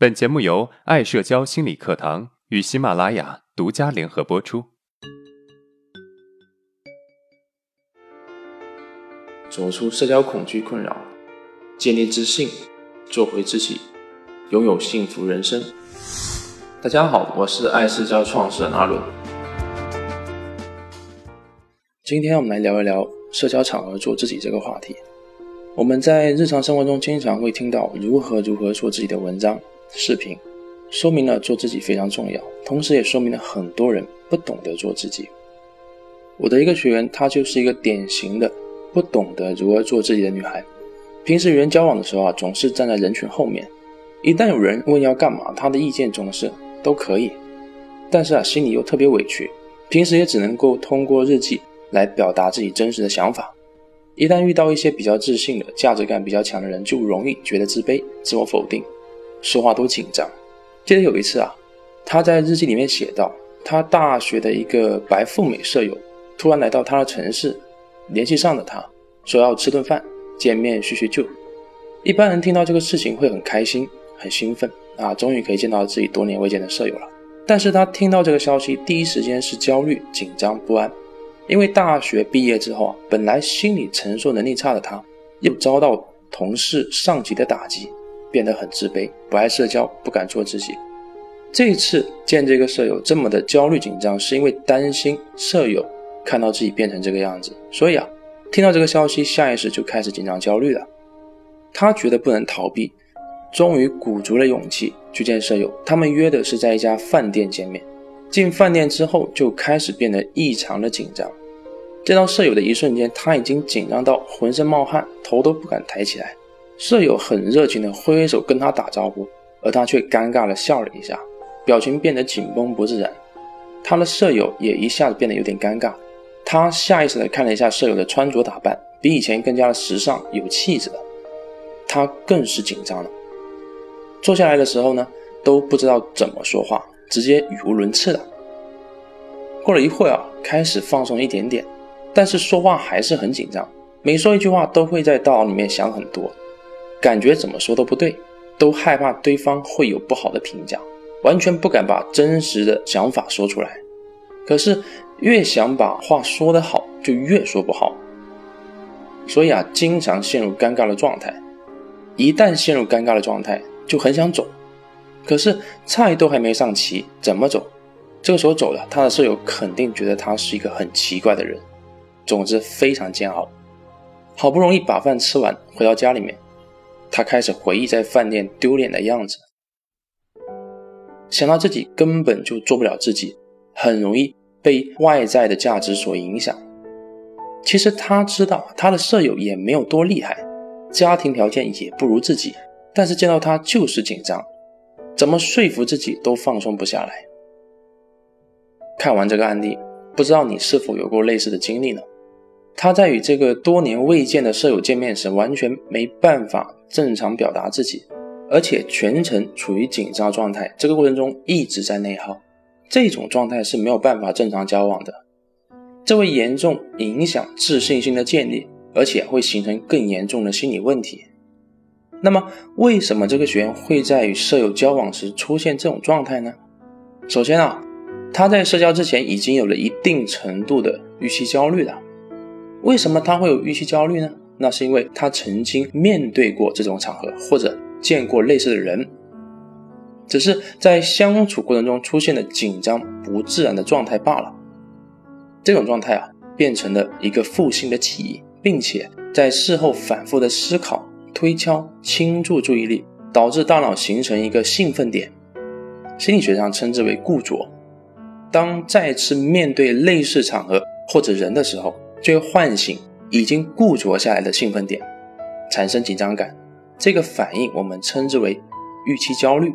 本节目由爱社交心理课堂与喜马拉雅独家联合播出。走出社交恐惧困扰，建立自信，做回自己，拥有幸福人生。大家好，我是爱社交创始人阿伦。今天我们来聊一聊社交场合做自己这个话题。我们在日常生活中经常会听到如何如何做自己的文章。视频说明了做自己非常重要，同时也说明了很多人不懂得做自己。我的一个学员，她就是一个典型的不懂得如何做自己的女孩。平时与人交往的时候啊，总是站在人群后面。一旦有人问要干嘛，她的意见总是都可以，但是啊，心里又特别委屈。平时也只能够通过日记来表达自己真实的想法。一旦遇到一些比较自信的、价值感比较强的人，就容易觉得自卑、自我否定。说话都紧张。记得有一次啊，他在日记里面写道，他大学的一个白富美舍友突然来到他的城市，联系上了他，说要吃顿饭，见面叙叙旧。一般人听到这个事情会很开心、很兴奋啊，终于可以见到自己多年未见的舍友了。但是他听到这个消息，第一时间是焦虑、紧张、不安，因为大学毕业之后啊，本来心理承受能力差的他，又遭到同事、上级的打击。变得很自卑，不爱社交，不敢做自己。这次见这个舍友这么的焦虑紧张，是因为担心舍友看到自己变成这个样子，所以啊，听到这个消息，下意识就开始紧张焦虑了。他觉得不能逃避，终于鼓足了勇气去见舍友。他们约的是在一家饭店见面。进饭店之后，就开始变得异常的紧张。见到舍友的一瞬间，他已经紧张到浑身冒汗，头都不敢抬起来。舍友很热情地挥挥手跟他打招呼，而他却尴尬地笑了一下，表情变得紧绷不自然。他的舍友也一下子变得有点尴尬，他下意识地看了一下舍友的穿着打扮，比以前更加的时尚有气质了。他更是紧张了。坐下来的时候呢，都不知道怎么说话，直接语无伦次了。过了一会儿啊，开始放松一点点，但是说话还是很紧张，每说一句话都会在大脑里面想很多。感觉怎么说都不对，都害怕对方会有不好的评价，完全不敢把真实的想法说出来。可是越想把话说得好，就越说不好。所以啊，经常陷入尴尬的状态。一旦陷入尴尬的状态，就很想走。可是菜都还没上齐，怎么走？这个时候走了，他的舍友肯定觉得他是一个很奇怪的人。总之非常煎熬。好不容易把饭吃完，回到家里面。他开始回忆在饭店丢脸的样子，想到自己根本就做不了自己，很容易被外在的价值所影响。其实他知道他的舍友也没有多厉害，家庭条件也不如自己，但是见到他就是紧张，怎么说服自己都放松不下来。看完这个案例，不知道你是否有过类似的经历呢？他在与这个多年未见的舍友见面时，完全没办法正常表达自己，而且全程处于紧张状态。这个过程中一直在内耗，这种状态是没有办法正常交往的，这会严重影响自信心的建立，而且会形成更严重的心理问题。那么，为什么这个学员会在与舍友交往时出现这种状态呢？首先啊，他在社交之前已经有了一定程度的预期焦虑了。为什么他会有预期焦虑呢？那是因为他曾经面对过这种场合，或者见过类似的人，只是在相处过程中出现了紧张不自然的状态罢了。这种状态啊，变成了一个负性的记忆，并且在事后反复的思考、推敲、倾注注意力，导致大脑形成一个兴奋点，心理学上称之为固着。当再次面对类似场合或者人的时候，就会唤醒已经固着下来的兴奋点，产生紧张感。这个反应我们称之为预期焦虑。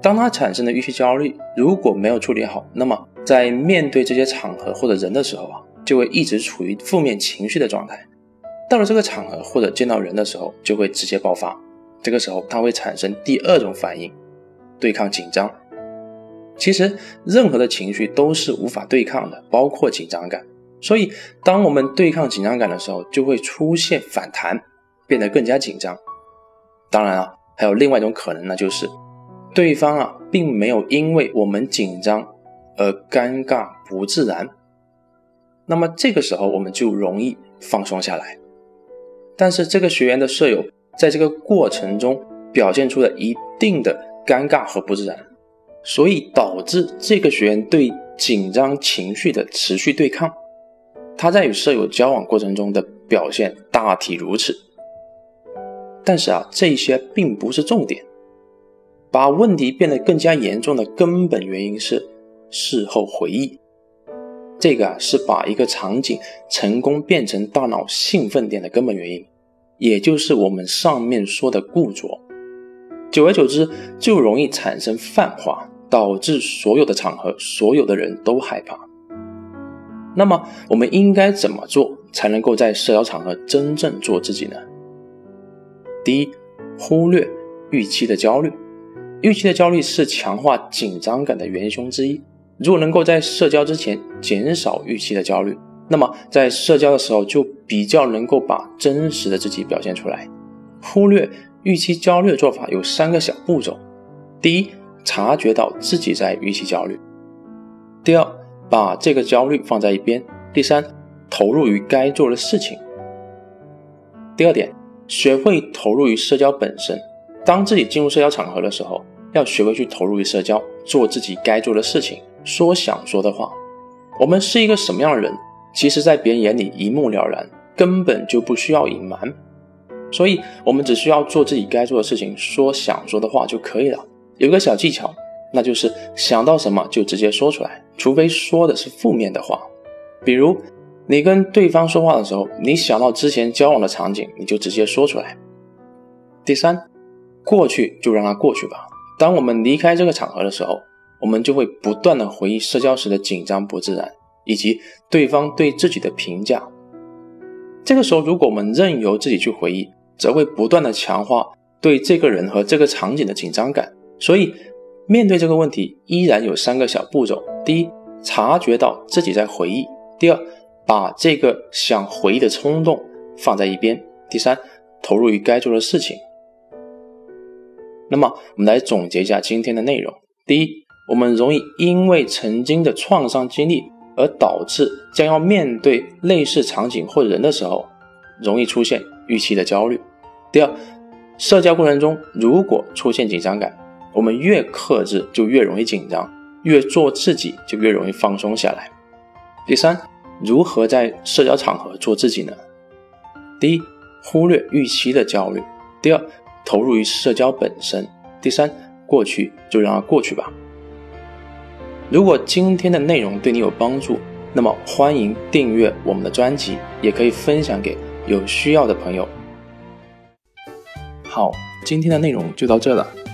当它产生的预期焦虑如果没有处理好，那么在面对这些场合或者人的时候啊，就会一直处于负面情绪的状态。到了这个场合或者见到人的时候，就会直接爆发。这个时候它会产生第二种反应，对抗紧张。其实任何的情绪都是无法对抗的，包括紧张感。所以，当我们对抗紧张感的时候，就会出现反弹，变得更加紧张。当然了，还有另外一种可能呢，就是对方啊并没有因为我们紧张而尴尬不自然，那么这个时候我们就容易放松下来。但是这个学员的舍友在这个过程中表现出了一定的尴尬和不自然，所以导致这个学员对紧张情绪的持续对抗。他在与舍友交往过程中的表现大体如此。但是啊，这些并不是重点。把问题变得更加严重的根本原因是事后回忆。这个啊，是把一个场景成功变成大脑兴奋点的根本原因，也就是我们上面说的固着。久而久之，就容易产生泛化，导致所有的场合、所有的人都害怕。那么，我们应该怎么做才能够在社交场合真正做自己呢？第一，忽略预期的焦虑。预期的焦虑是强化紧张感的元凶之一。如果能够在社交之前减少预期的焦虑，那么在社交的时候就比较能够把真实的自己表现出来。忽略预期焦虑的做法有三个小步骤：第一，察觉到自己在预期焦虑；第二，把这个焦虑放在一边；第三，投入于该做的事情。第二点。学会投入于社交本身。当自己进入社交场合的时候，要学会去投入于社交，做自己该做的事情，说想说的话。我们是一个什么样的人，其实，在别人眼里一目了然，根本就不需要隐瞒。所以，我们只需要做自己该做的事情，说想说的话就可以了。有个小技巧，那就是想到什么就直接说出来，除非说的是负面的话，比如。你跟对方说话的时候，你想到之前交往的场景，你就直接说出来。第三，过去就让它过去吧。当我们离开这个场合的时候，我们就会不断的回忆社交时的紧张不自然，以及对方对自己的评价。这个时候，如果我们任由自己去回忆，则会不断的强化对这个人和这个场景的紧张感。所以，面对这个问题，依然有三个小步骤：第一，察觉到自己在回忆；第二，把这个想回忆的冲动放在一边。第三，投入于该做的事情。那么，我们来总结一下今天的内容。第一，我们容易因为曾经的创伤经历而导致将要面对类似场景或人的时候，容易出现预期的焦虑。第二，社交过程中如果出现紧张感，我们越克制就越容易紧张，越做自己就越容易放松下来。第三。如何在社交场合做自己呢？第一，忽略预期的焦虑；第二，投入于社交本身；第三，过去就让它过去吧。如果今天的内容对你有帮助，那么欢迎订阅我们的专辑，也可以分享给有需要的朋友。好，今天的内容就到这了。